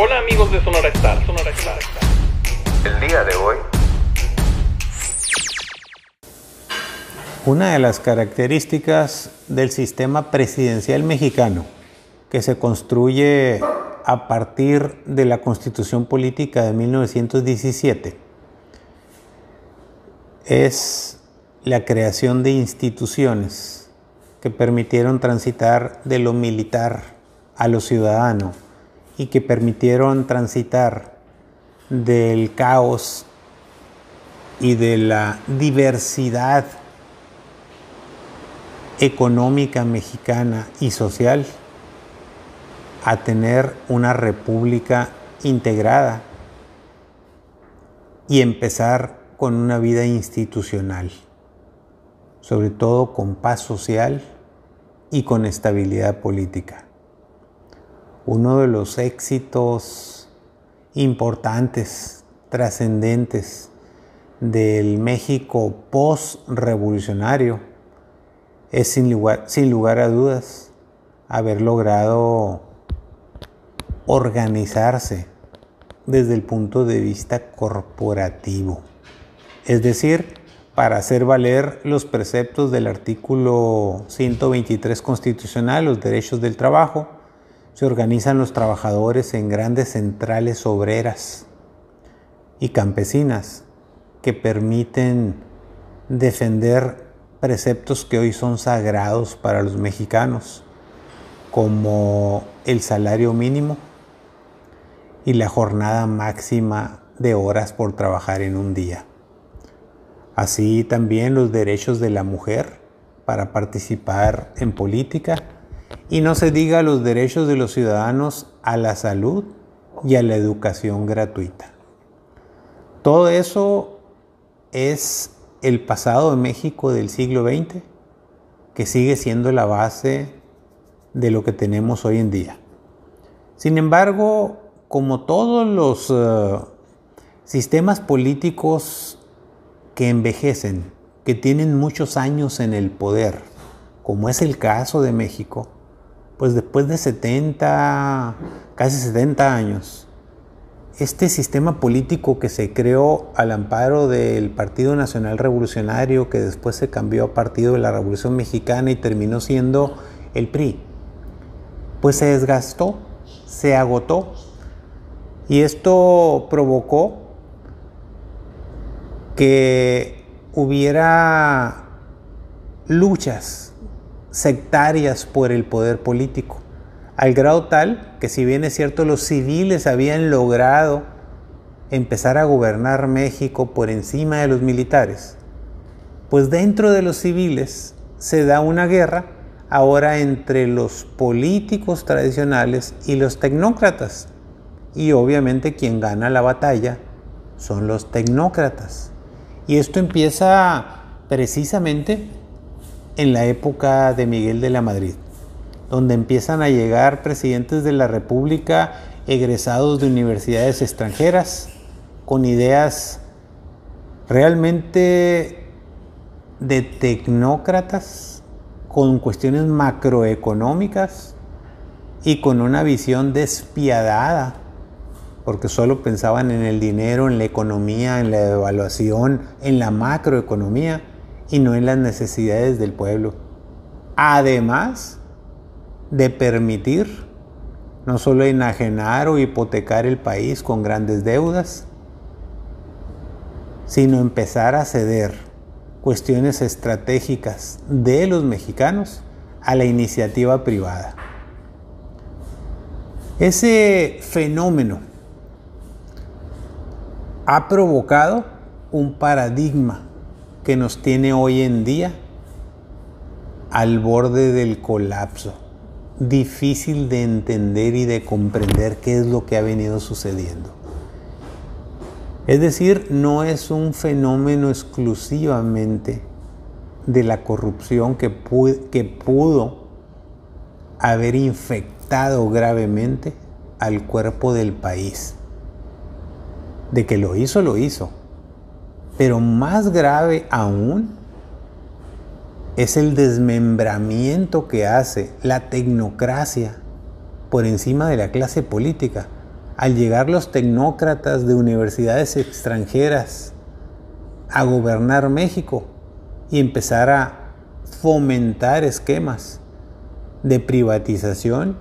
Hola amigos de Sonora Star, Sonora Star. El día de hoy. Una de las características del sistema presidencial mexicano, que se construye a partir de la Constitución Política de 1917, es la creación de instituciones que permitieron transitar de lo militar a lo ciudadano y que permitieron transitar del caos y de la diversidad económica mexicana y social a tener una república integrada y empezar con una vida institucional, sobre todo con paz social y con estabilidad política uno de los éxitos importantes, trascendentes del México post-revolucionario es sin lugar, sin lugar a dudas haber logrado organizarse desde el punto de vista corporativo. Es decir, para hacer valer los preceptos del artículo 123 constitucional, los derechos del trabajo, se organizan los trabajadores en grandes centrales obreras y campesinas que permiten defender preceptos que hoy son sagrados para los mexicanos, como el salario mínimo y la jornada máxima de horas por trabajar en un día. Así también los derechos de la mujer para participar en política y no se diga los derechos de los ciudadanos a la salud y a la educación gratuita. Todo eso es el pasado de México del siglo XX, que sigue siendo la base de lo que tenemos hoy en día. Sin embargo, como todos los eh, sistemas políticos que envejecen, que tienen muchos años en el poder, como es el caso de México, pues después de 70, casi 70 años, este sistema político que se creó al amparo del Partido Nacional Revolucionario, que después se cambió a Partido de la Revolución Mexicana y terminó siendo el PRI, pues se desgastó, se agotó. Y esto provocó que hubiera luchas sectarias por el poder político, al grado tal que si bien es cierto los civiles habían logrado empezar a gobernar México por encima de los militares, pues dentro de los civiles se da una guerra ahora entre los políticos tradicionales y los tecnócratas. Y obviamente quien gana la batalla son los tecnócratas. Y esto empieza precisamente en la época de Miguel de la Madrid, donde empiezan a llegar presidentes de la República egresados de universidades extranjeras con ideas realmente de tecnócratas, con cuestiones macroeconómicas y con una visión despiadada, porque solo pensaban en el dinero, en la economía, en la evaluación, en la macroeconomía y no en las necesidades del pueblo. Además de permitir no solo enajenar o hipotecar el país con grandes deudas, sino empezar a ceder cuestiones estratégicas de los mexicanos a la iniciativa privada. Ese fenómeno ha provocado un paradigma que nos tiene hoy en día al borde del colapso. Difícil de entender y de comprender qué es lo que ha venido sucediendo. Es decir, no es un fenómeno exclusivamente de la corrupción que, que pudo haber infectado gravemente al cuerpo del país. De que lo hizo, lo hizo pero más grave aún es el desmembramiento que hace la tecnocracia por encima de la clase política. Al llegar los tecnócratas de universidades extranjeras a gobernar México y empezar a fomentar esquemas de privatización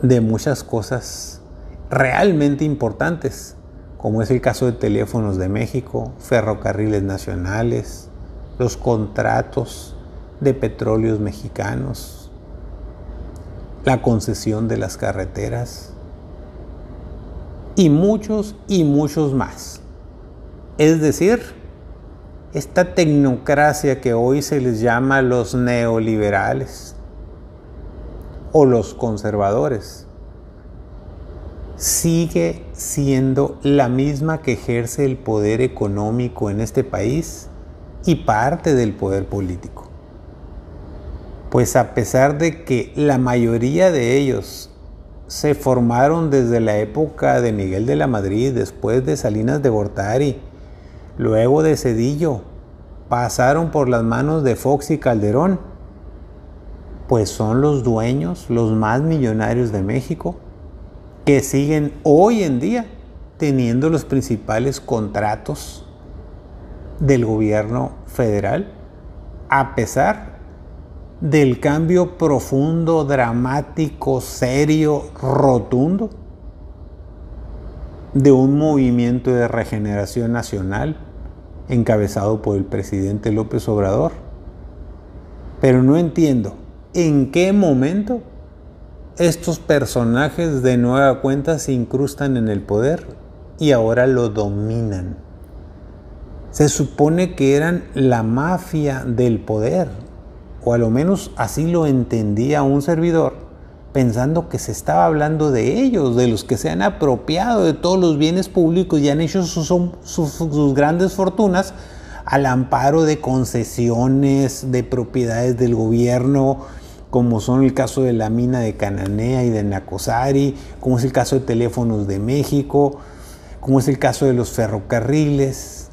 de muchas cosas realmente importantes, como es el caso de teléfonos de México, ferrocarriles nacionales, los contratos de petróleos mexicanos, la concesión de las carreteras, y muchos y muchos más. Es decir, esta tecnocracia que hoy se les llama los neoliberales o los conservadores, sigue siendo la misma que ejerce el poder económico en este país y parte del poder político. Pues a pesar de que la mayoría de ellos se formaron desde la época de Miguel de la Madrid, después de Salinas de Gortari, luego de Cedillo, pasaron por las manos de Fox y Calderón, pues son los dueños, los más millonarios de México, que siguen hoy en día teniendo los principales contratos del gobierno federal, a pesar del cambio profundo, dramático, serio, rotundo de un movimiento de regeneración nacional encabezado por el presidente López Obrador. Pero no entiendo en qué momento estos personajes de nueva cuenta se incrustan en el poder y ahora lo dominan. Se supone que eran la mafia del poder, o a lo menos así lo entendía un servidor, pensando que se estaba hablando de ellos, de los que se han apropiado de todos los bienes públicos y han hecho sus, sus, grandes fortunas al amparo de concesiones, de propiedades del gobierno, como son el caso de la mina de Cananea y de Nacosari, como es el caso de Teléfonos de México, como es el caso de los ferrocarriles,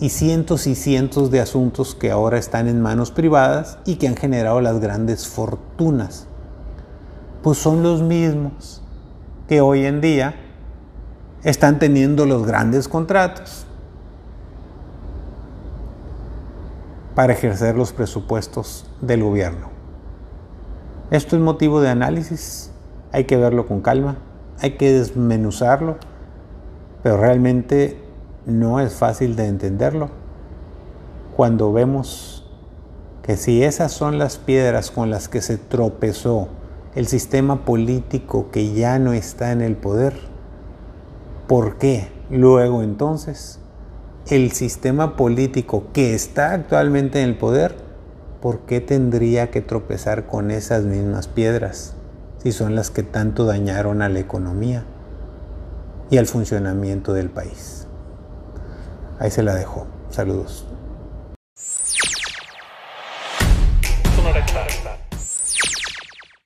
y cientos y cientos de asuntos que ahora están en manos privadas y que han generado las grandes fortunas. Pues son los mismos que hoy en día están teniendo los grandes contratos para ejercer los presupuestos del gobierno. Esto es motivo de análisis, hay que verlo con calma, hay que desmenuzarlo, pero realmente no es fácil de entenderlo cuando vemos que si esas son las piedras con las que se tropezó el sistema político que ya no está en el poder, ¿por qué luego entonces el sistema político que está actualmente en el poder, ¿por qué tendría que tropezar con esas mismas piedras si son las que tanto dañaron a la economía y al funcionamiento del país? Ahí se la dejo. Saludos.